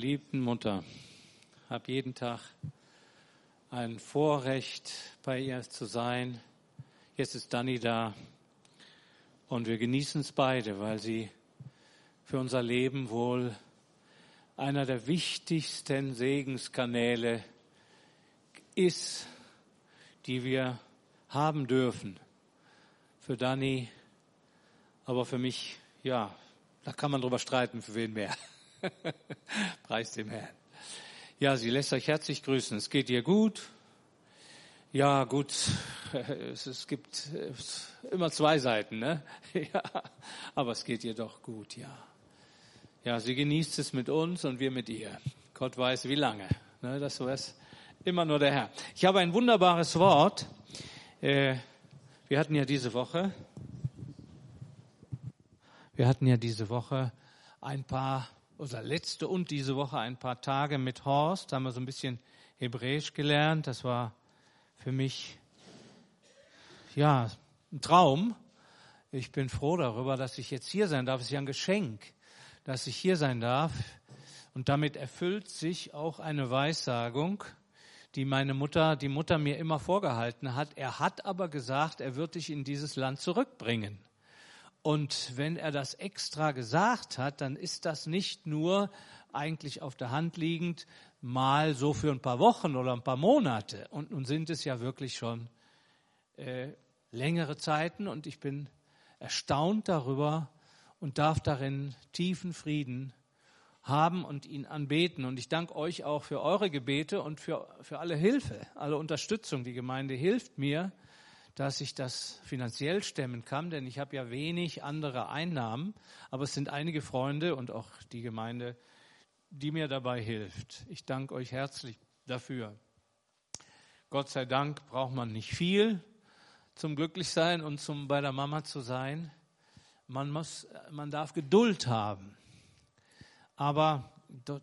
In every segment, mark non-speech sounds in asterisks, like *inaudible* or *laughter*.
geliebten Mutter. Habe jeden Tag ein Vorrecht, bei ihr zu sein. Jetzt ist Dani da und wir genießen es beide, weil sie für unser Leben wohl einer der wichtigsten Segenskanäle ist, die wir haben dürfen. Für Dani, aber für mich, ja, da kann man drüber streiten, für wen mehr. *laughs* Preis dem Herrn. Ja, sie lässt euch herzlich grüßen. Es geht ihr gut. Ja, gut. *laughs* Es, gibt immer zwei Seiten, ne? *laughs* Ja, aber es geht ihr doch gut, ja. Ja, sie genießt es mit uns und wir mit ihr. Gott weiß wie lange. Ne? Das weiß immer nur der Herr. Ich habe ein wunderbares Wort. Äh, wir hatten ja diese Woche, wir hatten ja diese Woche ein paar oder letzte und diese Woche ein paar Tage mit Horst, da haben wir so ein bisschen Hebräisch gelernt. Das war für mich ja ein Traum. Ich bin froh darüber, dass ich jetzt hier sein darf. Es ist ja ein Geschenk, dass ich hier sein darf. Und damit erfüllt sich auch eine Weissagung, die meine Mutter, die Mutter mir immer vorgehalten hat. Er hat aber gesagt, er wird dich in dieses Land zurückbringen. Und wenn er das extra gesagt hat, dann ist das nicht nur eigentlich auf der Hand liegend, mal so für ein paar Wochen oder ein paar Monate. Und nun sind es ja wirklich schon äh, längere Zeiten und ich bin erstaunt darüber und darf darin tiefen Frieden haben und ihn anbeten. Und ich danke euch auch für eure Gebete und für, für alle Hilfe, alle Unterstützung. Die Gemeinde hilft mir, dass ich das finanziell stemmen kann, denn ich habe ja wenig andere Einnahmen, aber es sind einige Freunde und auch die Gemeinde, die mir dabei hilft. Ich danke euch herzlich dafür. Gott sei Dank braucht man nicht viel zum Glücklichsein und zum bei der Mama zu sein. Man muss, man darf Geduld haben. Aber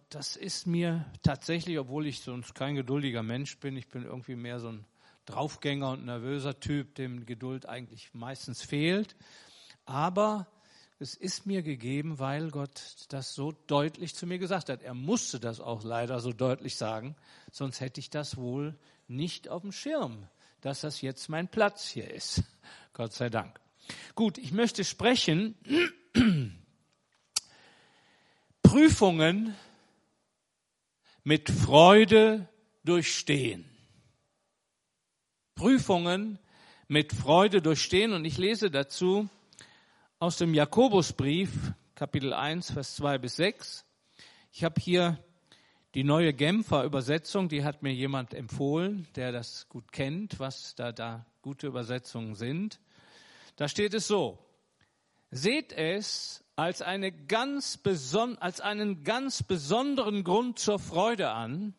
das ist mir tatsächlich, obwohl ich sonst kein geduldiger Mensch bin, ich bin irgendwie mehr so ein Draufgänger und nervöser Typ, dem Geduld eigentlich meistens fehlt. Aber es ist mir gegeben, weil Gott das so deutlich zu mir gesagt hat. Er musste das auch leider so deutlich sagen, sonst hätte ich das wohl nicht auf dem Schirm, dass das jetzt mein Platz hier ist. *laughs* Gott sei Dank. Gut, ich möchte sprechen. *clears throat* Prüfungen mit Freude durchstehen. Prüfungen mit Freude durchstehen. Und ich lese dazu aus dem Jakobusbrief, Kapitel 1, Vers 2 bis 6. Ich habe hier die neue Genfer Übersetzung, die hat mir jemand empfohlen, der das gut kennt, was da, da gute Übersetzungen sind. Da steht es so, seht es als, eine ganz beson als einen ganz besonderen Grund zur Freude an,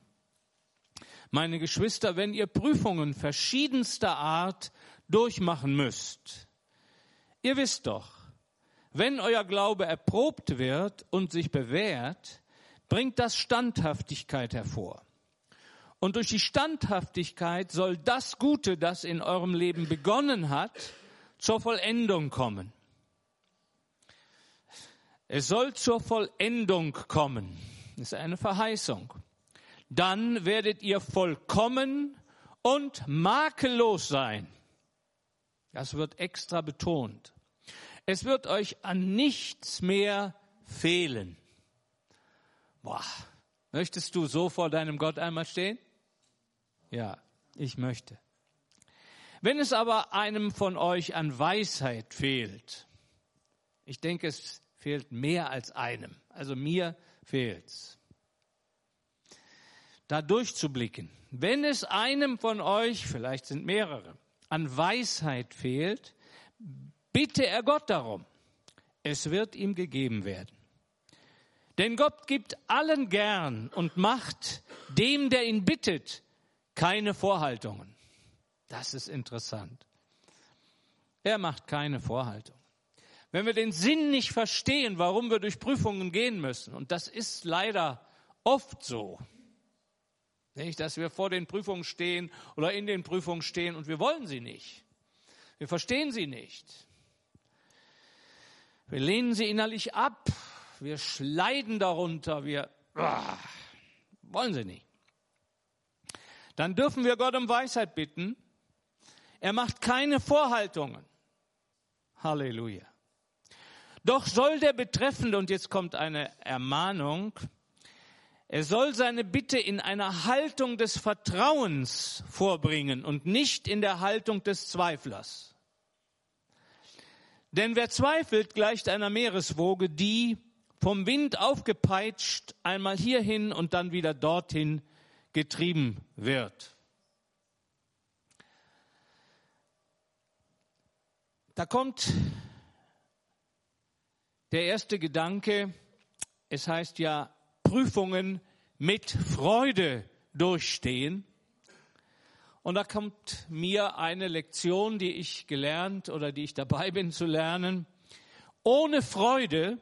meine Geschwister, wenn ihr Prüfungen verschiedenster Art durchmachen müsst. Ihr wisst doch, wenn euer Glaube erprobt wird und sich bewährt, bringt das Standhaftigkeit hervor. Und durch die Standhaftigkeit soll das Gute, das in eurem Leben begonnen hat, zur Vollendung kommen. Es soll zur Vollendung kommen. Das ist eine Verheißung dann werdet ihr vollkommen und makellos sein. Das wird extra betont. Es wird euch an nichts mehr fehlen. Boah, möchtest du so vor deinem Gott einmal stehen? Ja, ich möchte. Wenn es aber einem von euch an Weisheit fehlt, ich denke, es fehlt mehr als einem, also mir fehlt's da durchzublicken. Wenn es einem von euch, vielleicht sind mehrere, an Weisheit fehlt, bitte er Gott darum. Es wird ihm gegeben werden. Denn Gott gibt allen gern und macht dem, der ihn bittet, keine Vorhaltungen. Das ist interessant. Er macht keine Vorhaltungen. Wenn wir den Sinn nicht verstehen, warum wir durch Prüfungen gehen müssen, und das ist leider oft so, nicht, dass wir vor den Prüfungen stehen oder in den Prüfungen stehen und wir wollen sie nicht. Wir verstehen sie nicht. Wir lehnen sie innerlich ab. Wir schleiden darunter. Wir Ah, wollen sie nicht. Dann dürfen wir Gott um Weisheit bitten. Er macht keine Vorhaltungen. Halleluja. Doch soll der Betreffende, und jetzt kommt eine Ermahnung, er soll seine Bitte in einer Haltung des Vertrauens vorbringen und nicht in der Haltung des Zweiflers. Denn wer zweifelt, gleicht einer Meereswoge, die vom Wind aufgepeitscht einmal hierhin und dann wieder dorthin getrieben wird. Da kommt der erste Gedanke, es heißt ja, Prüfungen mit Freude durchstehen. Und da kommt mir eine Lektion, die ich gelernt oder die ich dabei bin zu lernen. Ohne Freude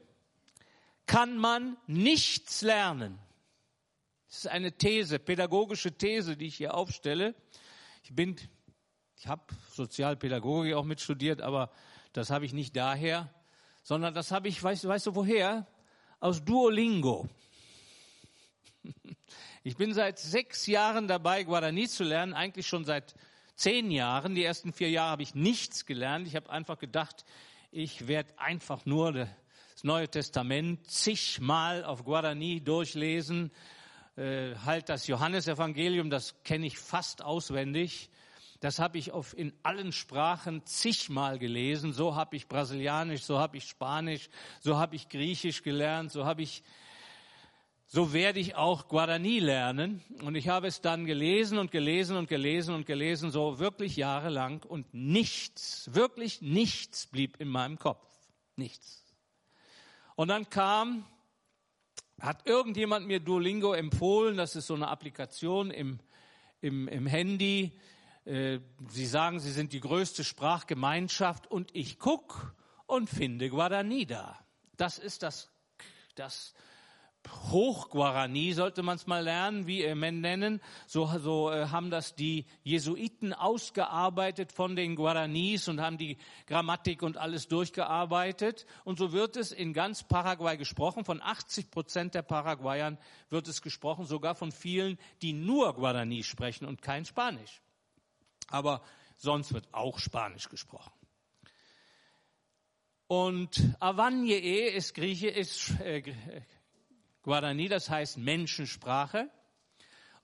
kann man nichts lernen. Das ist eine These, pädagogische These, die ich hier aufstelle. Ich bin, ich habe Sozialpädagogik auch mit studiert, aber das habe ich nicht daher, sondern das habe ich, weißt, weißt du woher? Aus Duolingo. Ich bin seit sechs Jahren dabei, Guarani zu lernen, eigentlich schon seit zehn Jahren. Die ersten vier Jahre habe ich nichts gelernt. Ich habe einfach gedacht, ich werde einfach nur das Neue Testament zigmal auf Guarani durchlesen. Äh, halt das Johannesevangelium, das kenne ich fast auswendig. Das habe ich auf, in allen Sprachen zigmal gelesen. So habe ich Brasilianisch, so habe ich Spanisch, so habe ich Griechisch gelernt, so habe ich so werde ich auch Guarani lernen. Und ich habe es dann gelesen und gelesen und gelesen und gelesen, so wirklich jahrelang. Und nichts, wirklich nichts blieb in meinem Kopf. Nichts. Und dann kam, hat irgendjemand mir Duolingo empfohlen, das ist so eine Applikation im, im, im Handy. Äh, sie sagen, sie sind die größte Sprachgemeinschaft und ich guck und finde Guarani da. Das ist das, das Hochguarani sollte man es mal lernen, wie wir nennen. So, so äh, haben das die Jesuiten ausgearbeitet von den Guaranis und haben die Grammatik und alles durchgearbeitet. Und so wird es in ganz Paraguay gesprochen. Von 80 Prozent der Paraguayern wird es gesprochen, sogar von vielen, die nur Guarani sprechen und kein Spanisch. Aber sonst wird auch Spanisch gesprochen. Und Avanye ist Grieche, ist äh, Guarani, das heißt Menschensprache.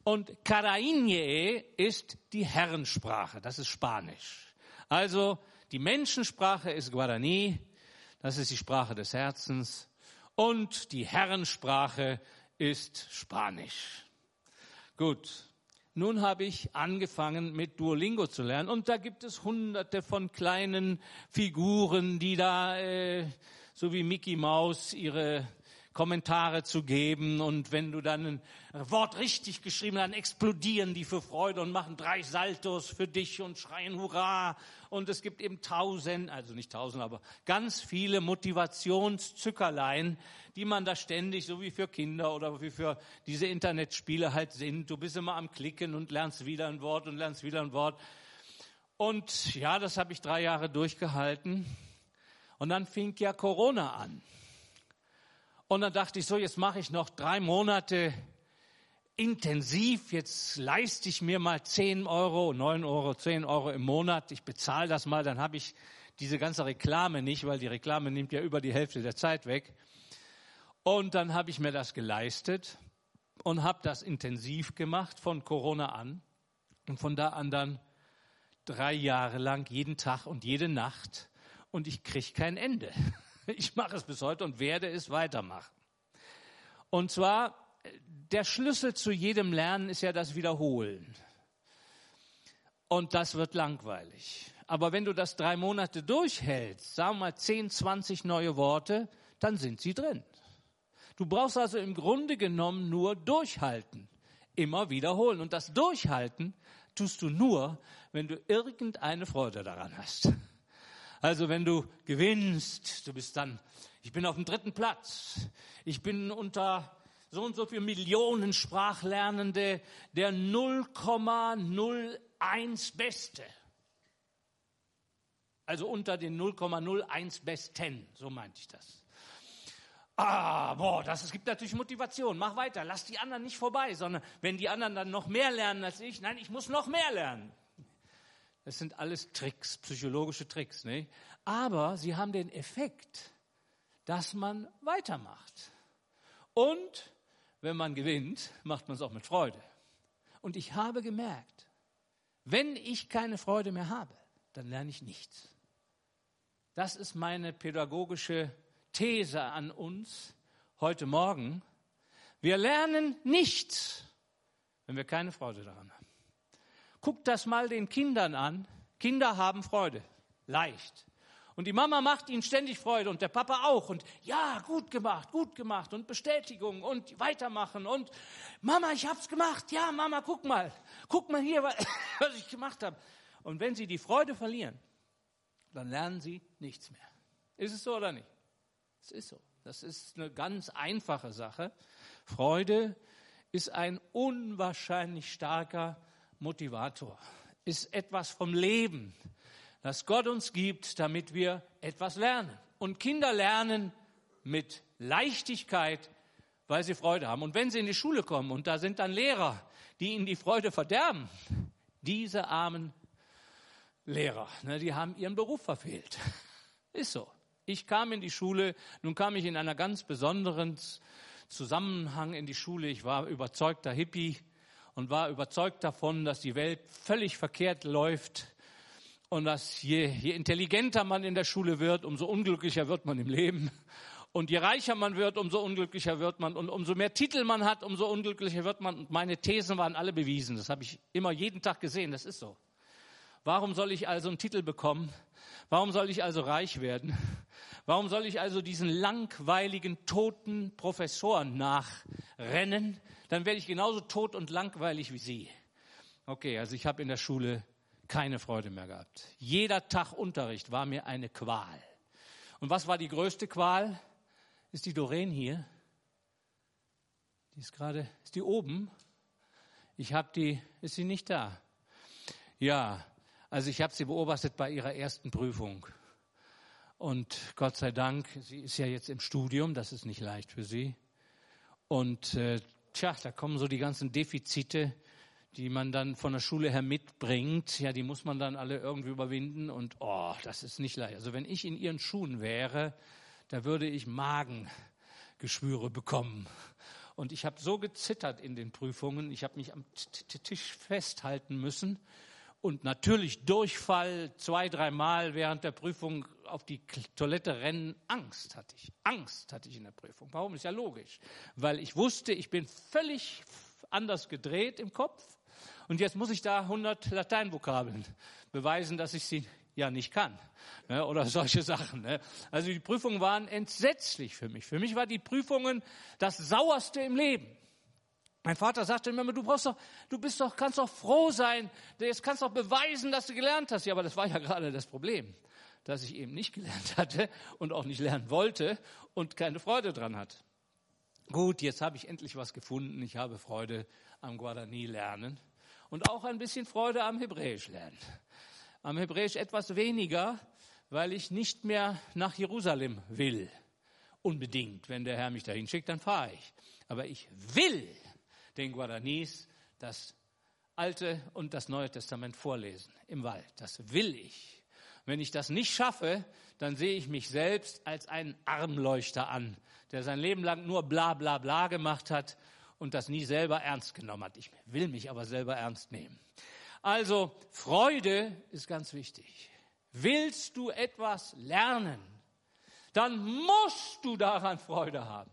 Und Karainye ist die Herrensprache, das ist Spanisch. Also die Menschensprache ist Guarani, das ist die Sprache des Herzens. Und die Herrensprache ist Spanisch. Gut, nun habe ich angefangen mit Duolingo zu lernen und da gibt es hunderte von kleinen Figuren, die da, äh, so wie Mickey Mouse, ihre Kommentare zu geben. Und wenn du dann ein Wort richtig geschrieben hast, dann explodieren die für Freude und machen drei Saltos für dich und schreien Hurra. Und es gibt eben tausend, also nicht tausend, aber ganz viele Motivationszückerlein, die man da ständig, so wie für Kinder oder wie für diese Internetspiele halt sind. Du bist immer am Klicken und lernst wieder ein Wort und lernst wieder ein Wort. Und ja, das habe ich drei Jahre durchgehalten. Und dann fing ja Corona an. Und dann dachte ich so, jetzt mache ich noch drei Monate intensiv, jetzt leiste ich mir mal 10 Euro, 9 Euro, 10 Euro im Monat, ich bezahle das mal, dann habe ich diese ganze Reklame nicht, weil die Reklame nimmt ja über die Hälfte der Zeit weg. Und dann habe ich mir das geleistet und habe das intensiv gemacht von Corona an. Und von da an dann drei Jahre lang jeden Tag und jede Nacht. Und ich kriege kein Ende. *laughs* *laughs* Ich mache es bis heute und werde es weitermachen. Und zwar, der Schlüssel zu jedem Lernen ist ja das Wiederholen. Und das wird langweilig. Aber wenn du das drei Monate durchhältst, sagen wir mal 10, 20 neue Worte, dann sind sie drin. Du brauchst also im Grunde genommen nur durchhalten, immer wiederholen. Und das Durchhalten tust du nur, wenn du irgendeine Freude daran hast. Also wenn du gewinnst, du bist dann, ich bin auf dem dritten Platz, ich bin unter so und so viele Millionen Sprachlernende der 0,01 Beste. Also unter den 0,01 Besten, so meinte ich das. Ah, boah, das es gibt natürlich Motivation. Mach weiter, lass die anderen nicht vorbei, sondern wenn die anderen dann noch mehr lernen als ich, nein, ich muss noch mehr lernen. Das sind alles Tricks, psychologische Tricks, nicht? Aber sie haben den Effekt, dass man weitermacht. Und wenn man gewinnt, macht man es auch mit Freude. Und ich habe gemerkt, wenn ich keine Freude mehr habe, dann lerne ich nichts. Das ist meine pädagogische These an uns heute Morgen. Wir lernen nichts, wenn wir keine Freude daran haben. Guckt das mal den Kindern an. Kinder haben Freude. Leicht. Und die Mama macht ihnen ständig Freude und der Papa auch. Und ja, gut gemacht, gut gemacht und Bestätigung und weitermachen und Mama, ich hab's gemacht. Ja, Mama, guck mal. Guck mal hier, *coughs* was ich gemacht habe. Und wenn sie die Freude verlieren, dann lernen sie nichts mehr. Ist es so oder nicht? Es ist so. Das ist eine ganz einfache Sache. Freude ist ein unwahrscheinlich starker Motivator, ist etwas vom Leben, das Gott uns gibt, damit wir etwas lernen. Und Kinder lernen mit Leichtigkeit, weil sie Freude haben. Und wenn sie in die Schule kommen und da sind dann Lehrer, die ihnen die Freude verderben, diese armen Lehrer, ne, die haben ihren Beruf verfehlt. *laughs* Ist so. Ich kam in die Schule, nun kam ich in einer ganz besonderen Zusammenhang in die Schule. Ich war überzeugter Hippie und war überzeugt davon, dass die Welt völlig verkehrt läuft und dass je, je intelligenter man in der Schule wird, umso unglücklicher wird man im Leben. Und je reicher man wird, umso unglücklicher wird man. Und umso mehr Titel man hat, umso unglücklicher wird man. Und meine Thesen waren alle bewiesen. Das habe ich immer jeden Tag gesehen. Das ist so. Warum soll ich also einen Titel bekommen? Warum soll ich also reich werden? *laughs* Warum soll ich also diesen langweiligen, toten Professoren nachrennen? Dann werde ich genauso tot und langweilig wie Sie. Okay, also ich habe in der Schule keine Freude mehr gehabt. Jeder Tag Unterricht war mir eine Qual. Und was war die größte Qual? Ist die Doreen hier? Die ist gerade, ist die oben? Ich habe die, ist sie nicht da? Ja, also ich habe sie beobachtet bei ihrer ersten Prüfung. Und Gott sei Dank, sie ist ja jetzt im Studium, das ist nicht leicht für sie. Und äh, tja, da kommen so die ganzen Defizite, die man dann von der Schule her mitbringt. Ja, die muss man dann alle irgendwie überwinden. Und oh, das ist nicht leicht. Also wenn ich in ihren Schuhen wäre, da würde ich Magengeschwüre bekommen. Und ich habe so gezittert in den Prüfungen. Ich habe mich am Tisch festhalten müssen und natürlich Durchfall zwei, dreimal während der Prüfung auf die Toilette rennen. Angst hatte ich. Angst hatte ich in der Prüfung. Warum? Ist ja logisch. Weil ich wusste, ich bin völlig anders gedreht im Kopf. Und jetzt muss ich da 100 Lateinvokabeln beweisen, dass ich sie ja nicht kann. Ne? Oder solche Sachen. Ne? Also die Prüfungen waren entsetzlich für mich. Für mich war die Prüfungen das Sauerste im Leben. Mein Vater sagte immer, du brauchst doch, du bist doch, kannst doch froh sein, jetzt kannst doch beweisen, dass du gelernt hast. Ja, aber das war ja gerade das Problem, dass ich eben nicht *laughs* gelernt hatte und auch nicht lernen wollte und keine Freude dran hat. Gut, jetzt habe ich endlich was gefunden. Ich habe Freude am Guarani lernen und auch ein bisschen Freude am Hebräisch lernen. Am Hebräisch etwas weniger, weil ich nicht mehr nach Jerusalem will. Unbedingt. Wenn der Herr mich dahin schickt, dann fahre ich. Aber ich will den Guaranis das Alte und das Neue Testament vorlesen im Wald. Das will ich. Wenn ich das nicht schaffe, dann sehe ich mich selbst als einen Armleuchter an, der sein Leben lang nur bla bla bla gemacht hat und das nie selber ernst genommen hat. Ich will mich aber selber ernst nehmen. Also Freude ist ganz wichtig. Willst du etwas lernen, dann musst du daran Freude haben.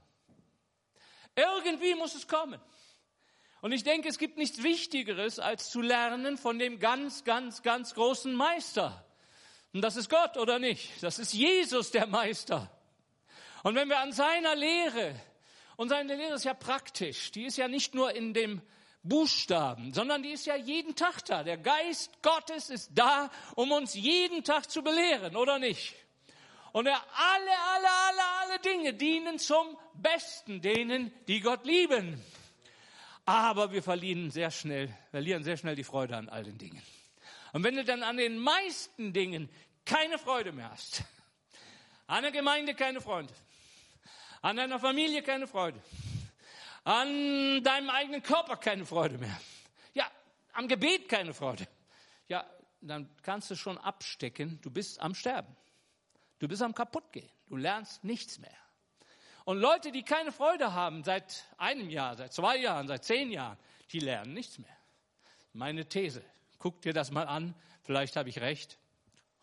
Irgendwie muss es kommen. Und ich denke, es gibt nichts Wichtigeres, als zu lernen von dem ganz, ganz, ganz großen Meister. Und das ist Gott oder nicht? Das ist Jesus der Meister. Und wenn wir an seiner Lehre, und seine Lehre ist ja praktisch, die ist ja nicht nur in dem Buchstaben, sondern die ist ja jeden Tag da. Der Geist Gottes ist da, um uns jeden Tag zu belehren, oder nicht? Und er alle, alle, alle, alle Dinge dienen zum Besten denen, die Gott lieben. Aber wir verlieren sehr schnell, verlieren sehr schnell die Freude an all den Dingen. Und wenn du dann an den meisten Dingen keine Freude mehr hast, an der Gemeinde keine Freunde, An deiner Familie keine Freude. An deinem eigenen Körper keine Freude mehr. Ja, am Gebet keine Freude. Ja, dann kannst du schon abstecken, du bist am Sterben. Du bist am kaputtgehen. Du lernst nichts mehr. Und Leute, die keine Freude haben seit einem Jahr, seit zwei Jahren, seit zehn Jahren, die lernen nichts mehr. Meine These. Guck dir das mal an. Vielleicht habe ich recht.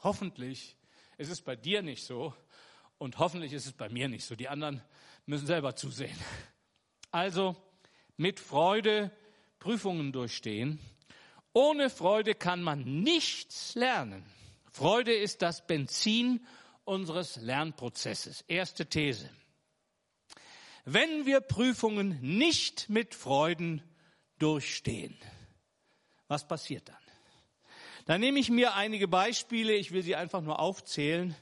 Hoffentlich ist es bei dir nicht so. Und hoffentlich ist es bei mir nicht so. Die anderen müssen selber zusehen. Also mit Freude Prüfungen durchstehen. Ohne Freude kann man nichts lernen. Freude ist das Benzin unseres Lernprozesses. Erste These. Wenn wir Prüfungen nicht mit Freuden durchstehen, was passiert dann? Dann nehme ich mir einige Beispiele, ich will sie einfach nur aufzählen,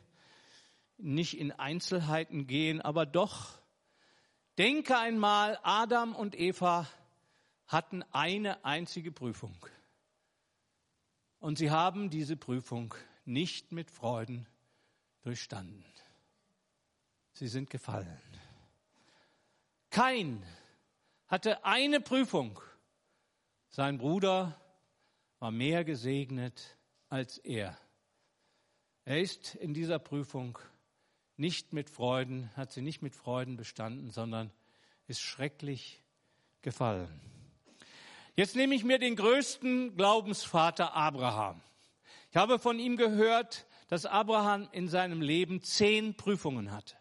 nicht in Einzelheiten gehen, aber doch denke einmal, Adam und Eva hatten eine einzige Prüfung. Und sie haben diese Prüfung nicht mit Freuden durchstanden. Sie sind gefallen. Kein hatte eine Prüfung. Sein Bruder war mehr gesegnet als er. Er ist in dieser Prüfung nicht mit Freuden, hat sie nicht mit Freuden bestanden, sondern ist schrecklich gefallen. Jetzt nehme ich mir den größten Glaubensvater Abraham. Ich habe von ihm gehört, dass Abraham in seinem Leben zehn Prüfungen hatte.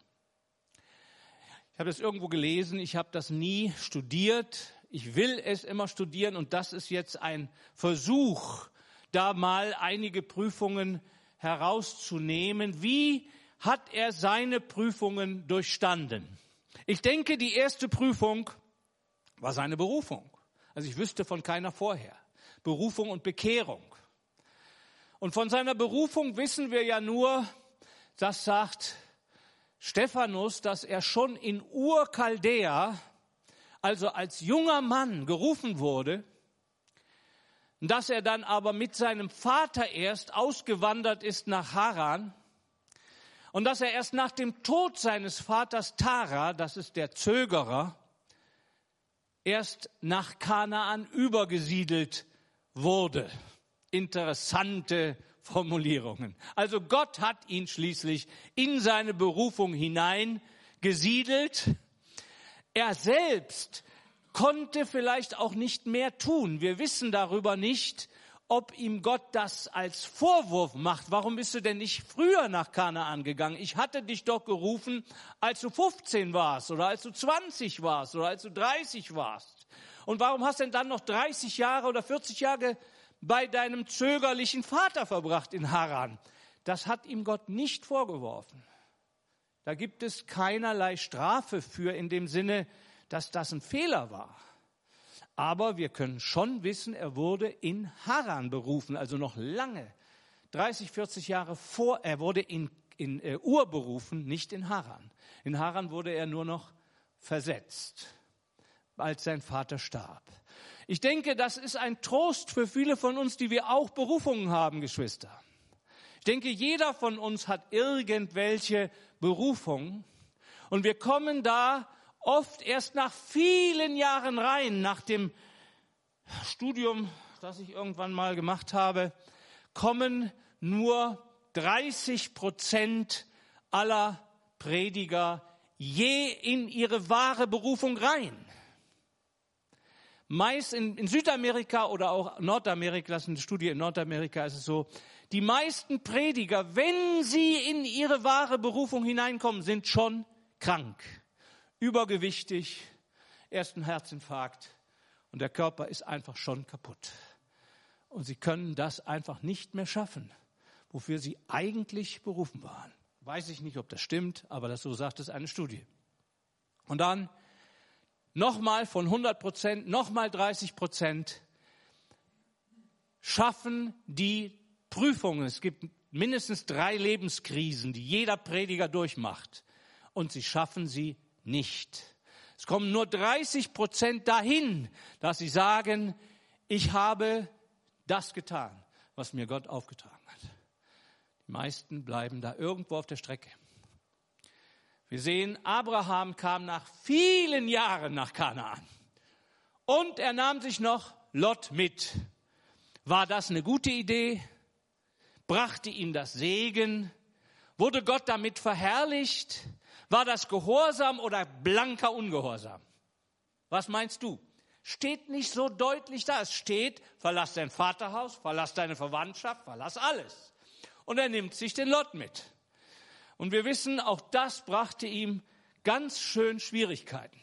Ich habe das irgendwo gelesen, ich habe das nie studiert. Ich will es immer studieren und das ist jetzt ein Versuch, da mal einige Prüfungen herauszunehmen. Wie hat er seine Prüfungen durchstanden? Ich denke, die erste Prüfung war seine Berufung. Also ich wüsste von keiner vorher. Berufung und Bekehrung. Und von seiner Berufung wissen wir ja nur, das sagt Stephanus, dass er schon in Ur-Chaldea, also als junger Mann gerufen wurde, dass er dann aber mit seinem Vater erst ausgewandert ist nach Haran und dass er erst nach dem Tod seines Vaters Tara, das ist der Zögerer, erst nach Kanaan übergesiedelt wurde. Interessante Formulierungen. Also Gott hat ihn schließlich in seine Berufung hinein gesiedelt. Er selbst konnte vielleicht auch nicht mehr tun. Wir wissen darüber nicht, ob ihm Gott das als Vorwurf macht. Warum bist du denn nicht früher nach Kanaan gegangen? Ich hatte dich doch gerufen, als du 15 warst oder als du 20 warst oder als du 30 warst. Und warum hast du denn dann noch 30 Jahre oder 40 Jahre bei deinem zögerlichen Vater verbracht in Haran. Das hat ihm Gott nicht vorgeworfen. Da gibt es keinerlei Strafe für in dem Sinne, dass das ein Fehler war. Aber wir können schon wissen, er wurde in Haran berufen, also noch lange, 30, 40 Jahre vor, er wurde in, in äh, Ur berufen, nicht in Haran. In Haran wurde er nur noch versetzt, als sein Vater starb. Ich denke, das ist ein Trost für viele von uns, die wir auch Berufungen haben, Geschwister. Ich denke, jeder von uns hat irgendwelche Berufungen und wir kommen da oft erst nach vielen Jahren rein, nach dem Studium, das ich irgendwann mal gemacht habe, kommen nur 30 Prozent aller Prediger je in ihre wahre Berufung rein meist in, in Südamerika oder auch Nordamerika, das ist eine Studie in Nordamerika, ist es so, die meisten Prediger, wenn sie in ihre wahre Berufung hineinkommen, sind schon krank, übergewichtig, ersten Herzinfarkt und der Körper ist einfach schon kaputt. Und sie können das einfach nicht mehr schaffen, wofür sie eigentlich berufen waren. Weiß ich nicht, ob das stimmt, aber das so sagt es eine Studie. Und dann nochmal von 100 Prozent, nochmal 30 Prozent schaffen die Prüfungen. Es gibt mindestens drei Lebenskrisen, die jeder Prediger durchmacht. Und sie schaffen sie nicht. Es kommen nur 30 Prozent dahin, dass sie sagen, ich habe das getan, was mir Gott aufgetragen hat. Die meisten bleiben da irgendwo auf der Strecke. Wir sehen, Abraham kam nach vielen Jahren nach Kanaan. Und er nahm sich noch Lot mit. War das eine gute Idee? Brachte ihm das Segen? Wurde Gott damit verherrlicht? War das Gehorsam oder blanker Ungehorsam? Was meinst du? Steht nicht so deutlich da. Es steht, verlass dein Vaterhaus, verlass deine Verwandtschaft, verlass alles. Und er nimmt sich den Lot mit. Und wir wissen, auch das brachte ihm ganz schön Schwierigkeiten.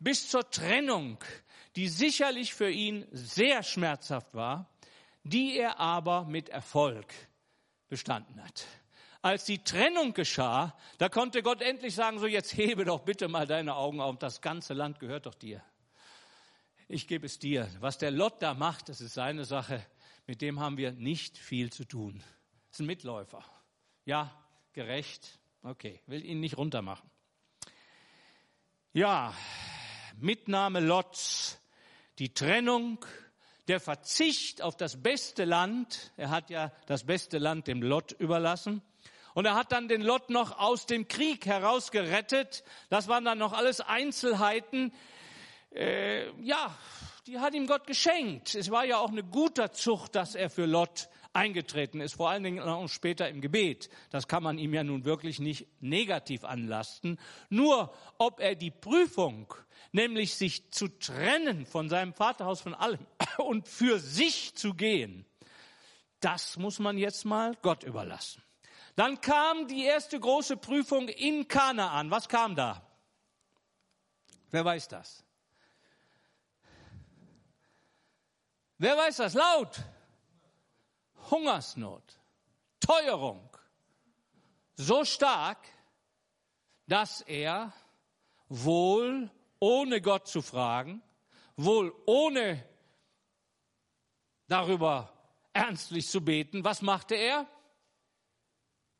Bis zur Trennung, die sicherlich für ihn sehr schmerzhaft war, die er aber mit Erfolg bestanden hat. Als die Trennung geschah, da konnte Gott endlich sagen, so jetzt hebe doch bitte mal deine Augen auf, das ganze Land gehört doch dir. Ich gebe es dir. Was der Lot da macht, das ist seine Sache. Mit dem haben wir nicht viel zu tun. Das ist ein Mitläufer. Ja, gerecht. Okay, will ihn nicht runtermachen. Ja, Mitnahme Lots, die Trennung, der Verzicht auf das beste Land. Er hat ja das beste Land dem Lot überlassen. Und er hat dann den Lot noch aus dem Krieg herausgerettet. Das waren dann noch alles Einzelheiten. Äh, ja, die hat ihm Gott geschenkt. Es war ja auch eine guter Zucht, dass er für Lot eingetreten ist, vor allen Dingen auch später im Gebet. Das kann man ihm ja nun wirklich nicht negativ anlasten. Nur ob er die Prüfung, nämlich sich zu trennen von seinem Vaterhaus von allem *coughs* und für sich zu gehen, das muss man jetzt mal Gott überlassen. Dann kam die erste große Prüfung in Kanaan. Was kam da? Wer weiß das? Wer weiß das? Laut! Hungersnot, Teuerung so stark, dass er wohl ohne Gott zu fragen, wohl ohne darüber ernstlich zu beten, was machte er?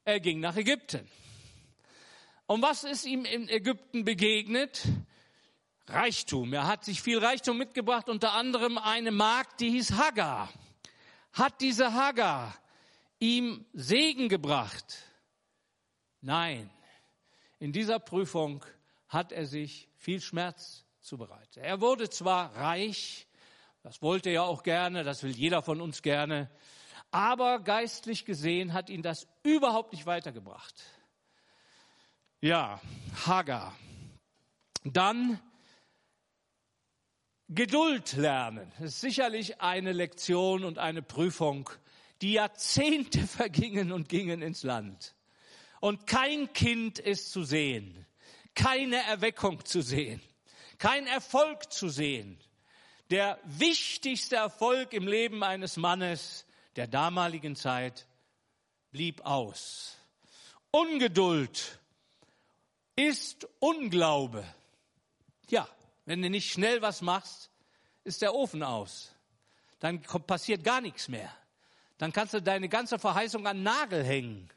Er ging nach Ägypten. Und was ist ihm in Ägypten begegnet? Reichtum. Er hat sich viel Reichtum mitgebracht, unter anderem eine Magd, die hieß Hagar. Hat diese Hagar ihm Segen gebracht? Nein. In dieser Prüfung hat er sich viel Schmerz zubereitet. Er wurde zwar reich, das wollte er auch gerne, das will jeder von uns gerne, aber geistlich gesehen hat ihn das überhaupt nicht weitergebracht. Ja, Hagar. Dann Geduld lernen. Das ist sicherlich eine Lektion und eine Prüfung. Die Jahrzehnte *laughs* vergingen und gingen ins Land. Und kein Kind ist zu sehen. Keine Erweckung zu sehen. Kein Erfolg zu sehen. Der wichtigste Erfolg im Leben eines Mannes der damaligen Zeit blieb aus. Ungeduld ist Unglaube. Ja, wenn du nicht schnell was machst, ist der Ofen aus. Dann passiert gar nichts mehr. Dann kannst du deine ganze Verheißung an Nagel hängen.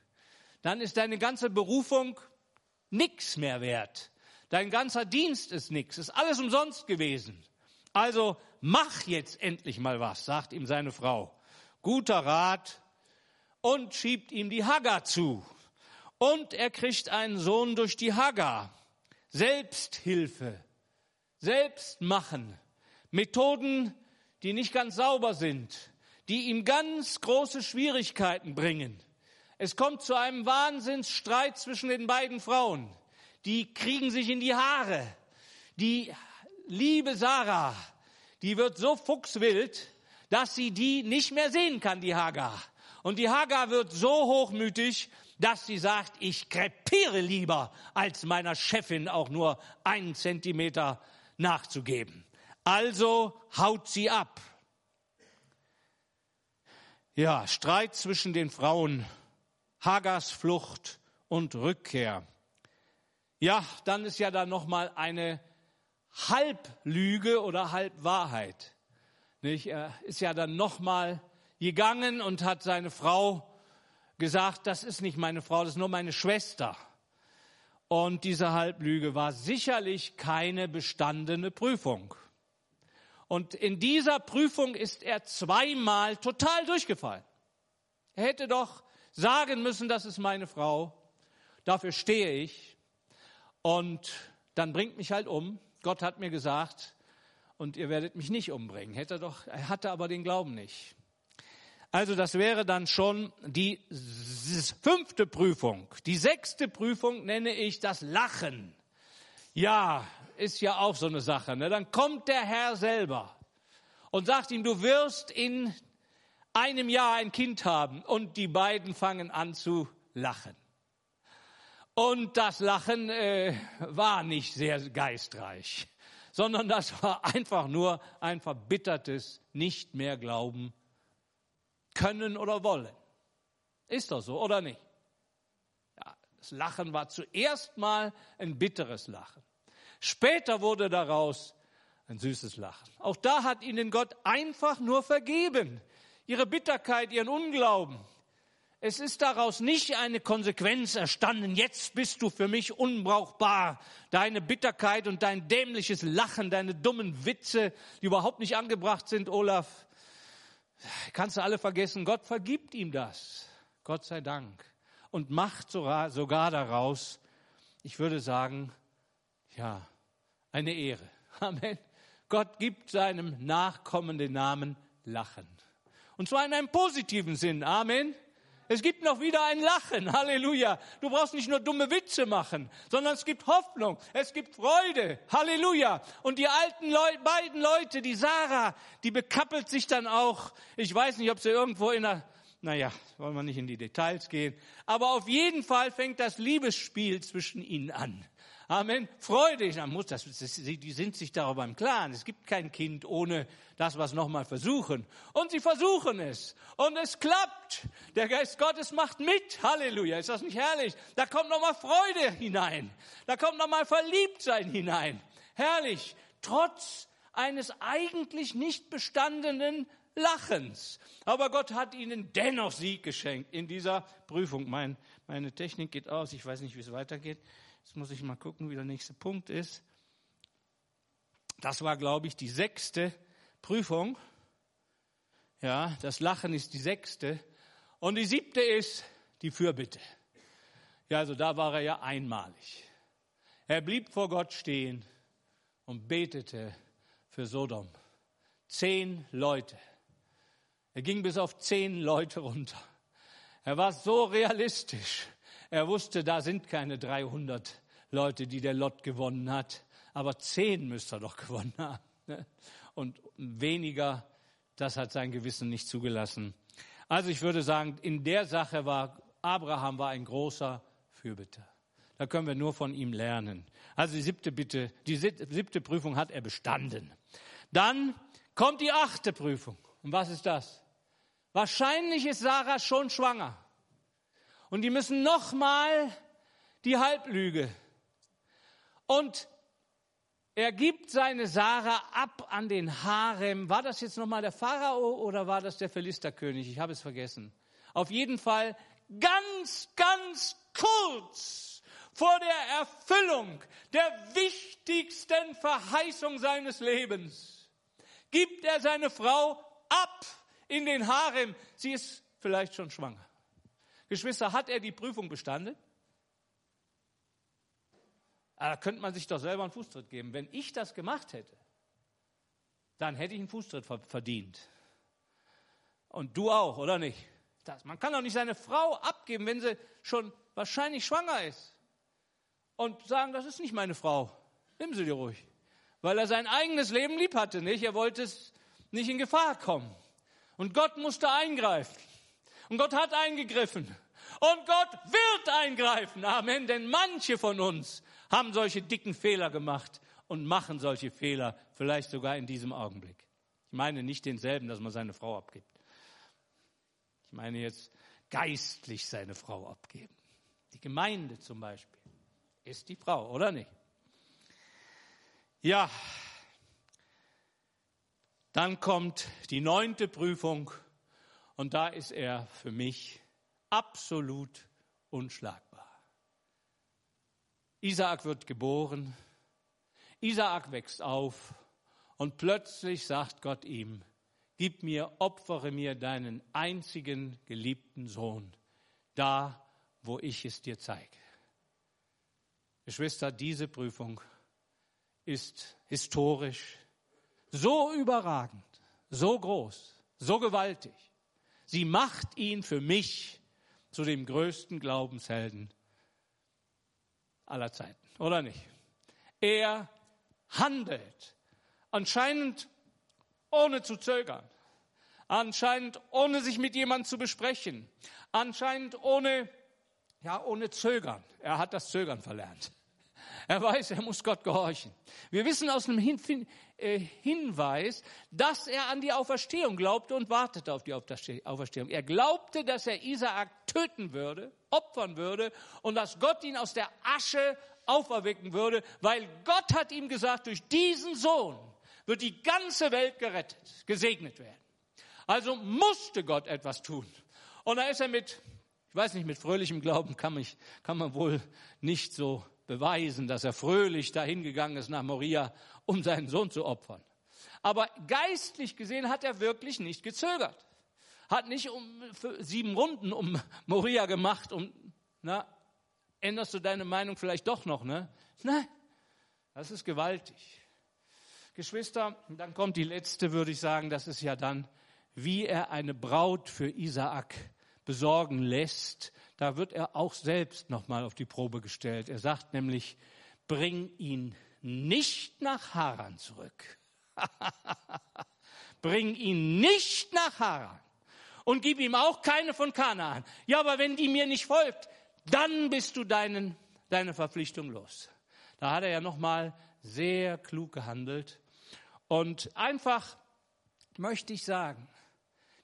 Dann ist deine ganze Berufung nichts mehr wert. Dein ganzer Dienst ist nichts, ist alles umsonst gewesen. Also mach jetzt endlich mal was, sagt ihm seine Frau. Guter Rat und schiebt ihm die Hagar zu. Und er kriegt einen Sohn durch die Hagar. Selbsthilfe selbst machen. Methoden, die nicht ganz sauber sind, die ihm ganz große Schwierigkeiten bringen. Es kommt zu einem Wahnsinnsstreit zwischen den beiden Frauen. Die kriegen sich in die Haare. Die liebe Sarah, die wird so fuchswild, dass sie die nicht mehr sehen kann, die Hagar. Und die Hagar wird so hochmütig, dass sie sagt, ich krepiere lieber, als meiner Chefin auch nur einen Zentimeter nachzugeben. Also haut sie ab. Ja, Streit zwischen den Frauen, Hagars Flucht und Rückkehr. Ja, dann ist ja da noch mal eine Halblüge oder Halbwahrheit. Nicht? Er ist ja dann noch mal gegangen und hat seine Frau gesagt, das ist nicht meine Frau, das ist nur meine Schwester. Und diese Halblüge war sicherlich keine bestandene Prüfung. Und in dieser Prüfung ist er zweimal total durchgefallen. Er hätte doch sagen müssen, das ist meine Frau, dafür stehe ich. Und dann bringt mich halt um. Gott hat mir gesagt, und ihr werdet mich nicht umbringen. Hätte doch, er hatte aber den Glauben nicht. Also das wäre dann schon die fünfte Prüfung. Die sechste Prüfung nenne ich das Lachen. Ja, ist ja auch so eine Sache. Ne? Dann kommt der Herr selber und sagt ihm, du wirst in einem Jahr ein Kind haben. Und die beiden fangen an zu lachen. Und das Lachen äh, war nicht sehr geistreich, sondern das war einfach nur ein verbittertes Nicht mehr glauben können oder wollen. Ist doch so, oder nicht? Ja, das Lachen war zuerst mal ein bitteres Lachen. Später wurde daraus ein süßes Lachen. Auch da hat ihnen Gott einfach nur vergeben. Ihre Bitterkeit, ihren Unglauben. Es ist daraus nicht eine Konsequenz erstanden, jetzt bist du für mich unbrauchbar. Deine Bitterkeit und dein dämliches Lachen, deine dummen Witze, die überhaupt nicht angebracht sind, Olaf, kannst du alle vergessen. Gott vergibt ihm das. Gott sei Dank. Und macht sogar daraus, ich würde sagen, ja, eine Ehre. Amen. Gott gibt seinem Nachkommen den Namen Lachen. Und zwar in einem positiven Sinn. Amen. Es gibt noch wieder ein Lachen. Halleluja. Du brauchst nicht nur dumme Witze machen, sondern es gibt Hoffnung. Es gibt Freude. Halleluja. Und die alten Leu beiden Leute, die Sarah, die bekappelt sich dann auch. Ich weiß nicht, ob sie irgendwo in einer naja, wollen wir nicht in die Details gehen. Aber auf jeden Fall fängt das Liebesspiel zwischen ihnen an. Amen. Freudig, dann muss das, die sind sich darüber im Klaren. Es gibt kein Kind ohne das, was nochmal versuchen. Und sie versuchen es. Und es klappt. Der Geist Gottes macht mit. Halleluja. Ist das nicht herrlich? Da kommt nochmal Freude hinein. Da kommt nochmal Verliebtsein hinein. Herrlich. Trotz eines eigentlich nicht bestandenen Lachens. Aber Gott hat ihnen dennoch Sieg geschenkt in dieser Prüfung. Mein, meine Technik geht aus, ich weiß nicht, wie es weitergeht. Jetzt muss ich mal gucken, wie der nächste Punkt ist. Das war, glaube ich, die sechste Prüfung. Ja, das Lachen ist die sechste. Und die siebte ist die Fürbitte. Ja, also da war er ja einmalig. Er blieb vor Gott stehen und betete für Sodom. Zehn Leute. Er ging bis auf zehn Leute runter. Er war so realistisch. Er wusste, da sind keine 300 Leute, die der Lot gewonnen hat, aber zehn müsste er doch *laughs* gewonnen haben. Ne? Und weniger, das hat sein Gewissen nicht zugelassen. Also ich würde sagen, in der Sache war Abraham war ein großer Fürbitter. Da können wir nur von ihm lernen. Also die siebte Bitte, die siebte Prüfung hat er bestanden. Dann kommt die achte Prüfung. Und was ist das? Wahrscheinlich ist Sarah schon schwanger. Und die müssen nochmal die Halblüge. Und er gibt seine Sarah ab an den Harem. War das jetzt nochmal der Pharao oder war das der Philisterkönig? Ich habe es vergessen. Auf jeden Fall ganz, ganz kurz vor der Erfüllung der wichtigsten Verheißung seines Lebens gibt er seine Frau ab in den Harem. Sie ist vielleicht schon schwanger. Geschwister, hat er die Prüfung bestanden? Ah, da könnte man sich doch selber einen Fußtritt geben. Wenn ich das gemacht hätte, dann hätte ich einen Fußtritt verdient. Und du auch, oder nicht? Das, man kann doch nicht seine Frau abgeben, wenn sie schon wahrscheinlich schwanger ist. Und sagen, das ist nicht meine Frau. Nimm sie dir ruhig. Weil er sein eigenes Leben lieb hatte, nicht? Er wollte es nicht in Gefahr kommen. Und Gott musste eingreifen. Und Gott hat eingegriffen. Und Gott wird eingreifen. Amen. Denn manche von uns haben solche dicken Fehler gemacht und machen solche Fehler, vielleicht sogar in diesem Augenblick. Ich meine nicht denselben, dass man seine Frau abgibt. Ich meine jetzt geistlich seine Frau abgeben. Die Gemeinde zum Beispiel ist die Frau, oder nicht? Ja, dann kommt die neunte Prüfung und da ist er für mich absolut unschlagbar. Isaak wird geboren, Isaak wächst auf und plötzlich sagt Gott ihm, gib mir, opfere mir deinen einzigen geliebten Sohn, da, wo ich es dir zeige. Geschwister, diese Prüfung ist historisch so überragend, so groß, so gewaltig. Sie macht ihn für mich zu dem größten Glaubenshelden aller Zeiten, oder nicht? Er handelt anscheinend ohne zu zögern, anscheinend ohne sich mit jemandem zu besprechen, anscheinend ohne, ja, ohne Zögern. Er hat das Zögern verlernt. Er weiß, er muss Gott gehorchen. Wir wissen aus einem Hin äh, Hinweis, dass er an die Auferstehung glaubte und wartete auf die Auferstehung. Er glaubte, dass er Isaak töten würde, opfern würde und dass Gott ihn aus der Asche auferwecken würde, weil Gott hat ihm gesagt, durch diesen Sohn wird die ganze Welt gerettet, gesegnet werden. Also musste Gott etwas tun. Und da ist er mit, ich weiß nicht, mit fröhlichem Glauben kann, mich, kann man wohl nicht so beweisen, dass er fröhlich dahin gegangen ist nach Moria, um seinen Sohn zu opfern. Aber geistlich gesehen hat er wirklich nicht gezögert. Hat nicht um sieben Runden um Moria gemacht und na, änderst du deine Meinung vielleicht doch noch, ne? Nein, das ist gewaltig. Geschwister, dann kommt die letzte, würde ich sagen, das ist ja dann, wie er eine Braut für Isaak besorgen lässt, da wird er auch selbst nochmal auf die Probe gestellt. Er sagt nämlich, bring ihn nicht nach Haran zurück. *laughs* bring ihn nicht nach Haran und gib ihm auch keine von Kanaan. Ja, aber wenn die mir nicht folgt, dann bist du deinen, deine Verpflichtung los. Da hat er ja nochmal sehr klug gehandelt. Und einfach möchte ich sagen,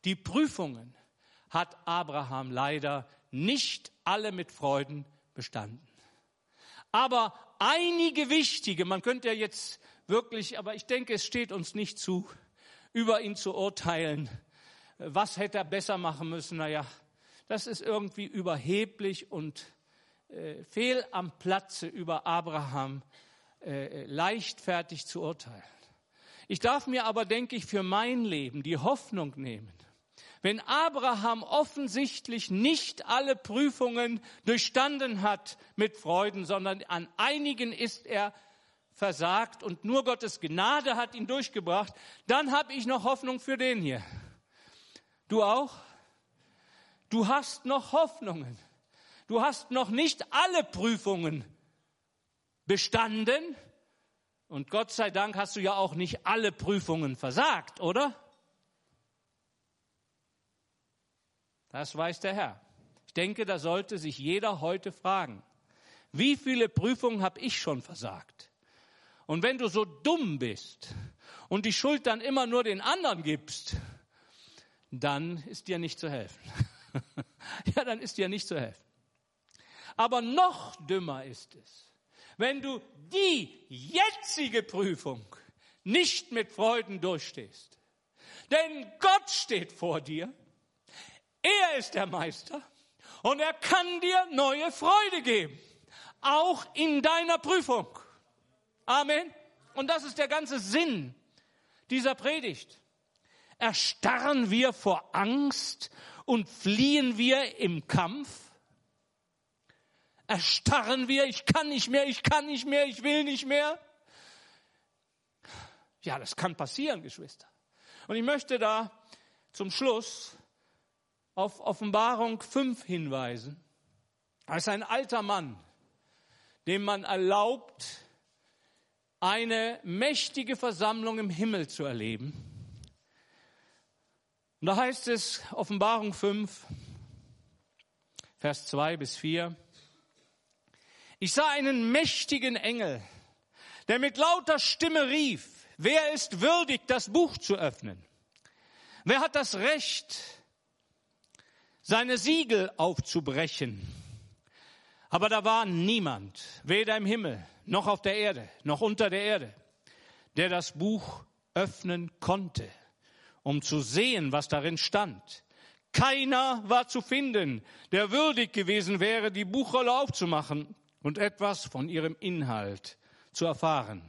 die Prüfungen hat Abraham leider nicht alle mit Freuden bestanden. Aber einige wichtige, man könnte ja jetzt wirklich, aber ich denke, es steht uns nicht zu, über ihn zu urteilen. Was hätte er besser machen müssen? Naja, das ist irgendwie überheblich und äh, fehl am Platze über Abraham äh, leichtfertig zu urteilen. Ich darf mir aber, denke ich, für mein Leben die Hoffnung nehmen, wenn Abraham offensichtlich nicht alle Prüfungen durchstanden hat mit Freuden, sondern an einigen ist er versagt und nur Gottes Gnade hat ihn durchgebracht, dann habe ich noch Hoffnung für den hier. Du auch? Du hast noch Hoffnungen. Du hast noch nicht alle Prüfungen bestanden. Und Gott sei Dank hast du ja auch nicht alle Prüfungen versagt, oder? Das weiß der Herr. Ich denke, da sollte sich jeder heute fragen, wie viele Prüfungen habe ich schon versagt? Und wenn du so dumm bist und die Schuld dann immer nur den anderen gibst, dann ist dir nicht zu helfen. *laughs* ja, dann ist dir nicht zu helfen. Aber noch dümmer ist es, wenn du die jetzige Prüfung nicht mit Freuden durchstehst. Denn Gott steht vor dir er ist der Meister und er kann dir neue Freude geben, auch in deiner Prüfung. Amen. Und das ist der ganze Sinn dieser Predigt. Erstarren wir vor Angst und fliehen wir im Kampf? Erstarren wir, ich kann nicht mehr, ich kann nicht mehr, ich will nicht mehr? Ja, das kann passieren, Geschwister. Und ich möchte da zum Schluss auf Offenbarung 5 hinweisen. Ist ein alter Mann, dem man erlaubt, eine mächtige Versammlung im Himmel zu erleben. Und da heißt es, Offenbarung 5, Vers 2 bis 4, ich sah einen mächtigen Engel, der mit lauter Stimme rief, wer ist würdig, das Buch zu öffnen? Wer hat das Recht, seine Siegel aufzubrechen. Aber da war niemand, weder im Himmel noch auf der Erde, noch unter der Erde, der das Buch öffnen konnte, um zu sehen, was darin stand. Keiner war zu finden, der würdig gewesen wäre, die Buchrolle aufzumachen und etwas von ihrem Inhalt zu erfahren.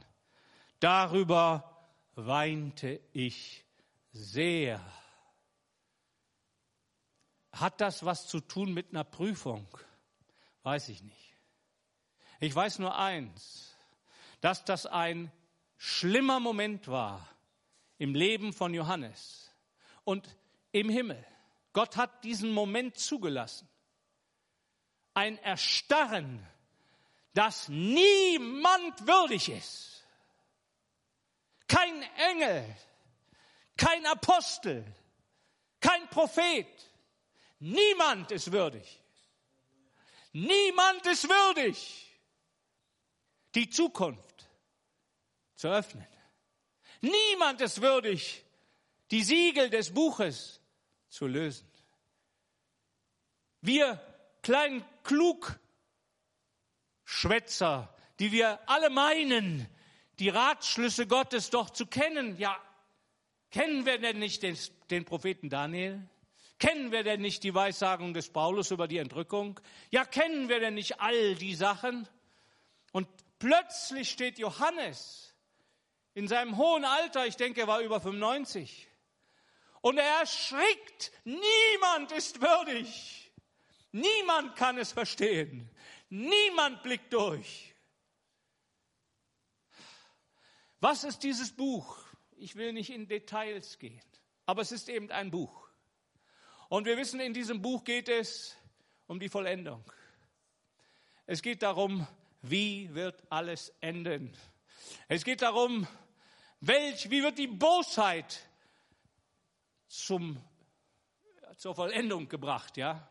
Darüber weinte ich sehr. Hat das was zu tun mit einer Prüfung? Weiß ich nicht. Ich weiß nur eins, dass das ein schlimmer Moment war im Leben von Johannes und im Himmel. Gott hat diesen Moment zugelassen. Ein Erstarren, das niemand würdig ist. Kein Engel, kein Apostel, kein Prophet. Niemand ist würdig. Niemand ist würdig, die Zukunft zu öffnen. Niemand ist würdig, die Siegel des Buches zu lösen. Wir kleinen Klugschwätzer, die wir alle meinen, die Ratschlüsse Gottes doch zu kennen, ja, kennen wir denn nicht den, den Propheten Daniel? Kennen wir denn nicht die Weissagung des Paulus über die Entrückung? Ja, kennen wir denn nicht all die Sachen? Und plötzlich steht Johannes in seinem hohen Alter, ich denke, er war über 95, und er erschrickt, niemand ist würdig, niemand kann es verstehen, niemand blickt durch. Was ist dieses Buch? Ich will nicht in Details gehen, aber es ist eben ein Buch. Und wir wissen, in diesem Buch geht es um die Vollendung. Es geht darum, wie wird alles enden. Es geht darum, welch, wie wird die Bosheit zum, zur Vollendung gebracht, ja?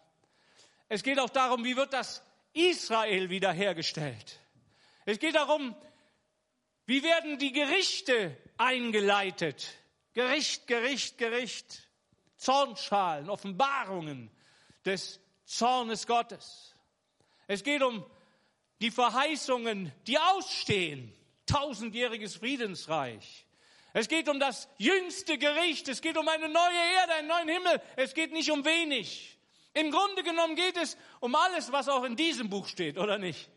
Es geht auch darum, wie wird das Israel wiederhergestellt. Es geht darum, wie werden die Gerichte eingeleitet. Gericht, Gericht, Gericht. Zornschalen, Offenbarungen des Zornes Gottes. Es geht um die Verheißungen, die ausstehen. Tausendjähriges Friedensreich. Es geht um das jüngste Gericht. Es geht um eine neue Erde, einen neuen Himmel. Es geht nicht um wenig. Im Grunde genommen geht es um alles, was auch in diesem Buch steht, oder nicht?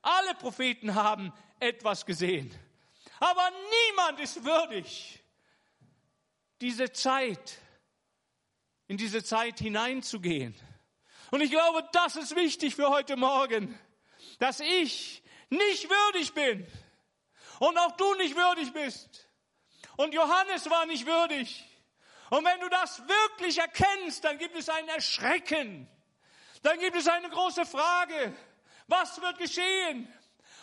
Alle Propheten haben etwas gesehen. Aber niemand ist würdig, diese Zeit in diese Zeit hineinzugehen. Und ich glaube, das ist wichtig für heute Morgen, dass ich nicht würdig bin und auch du nicht würdig bist. Und Johannes war nicht würdig. Und wenn du das wirklich erkennst, dann gibt es ein Erschrecken. Dann gibt es eine große Frage. Was wird geschehen?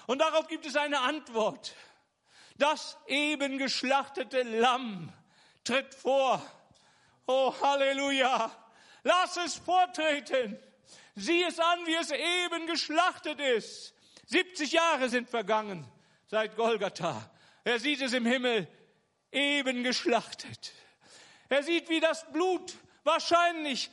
Und darauf gibt es eine Antwort. Das eben geschlachtete Lamm tritt vor Oh, Halleluja. Lass es vortreten. Sieh es an, wie es eben geschlachtet ist. 70 Jahre sind vergangen seit Golgatha. Er sieht es im Himmel eben geschlachtet. Er sieht, wie das Blut wahrscheinlich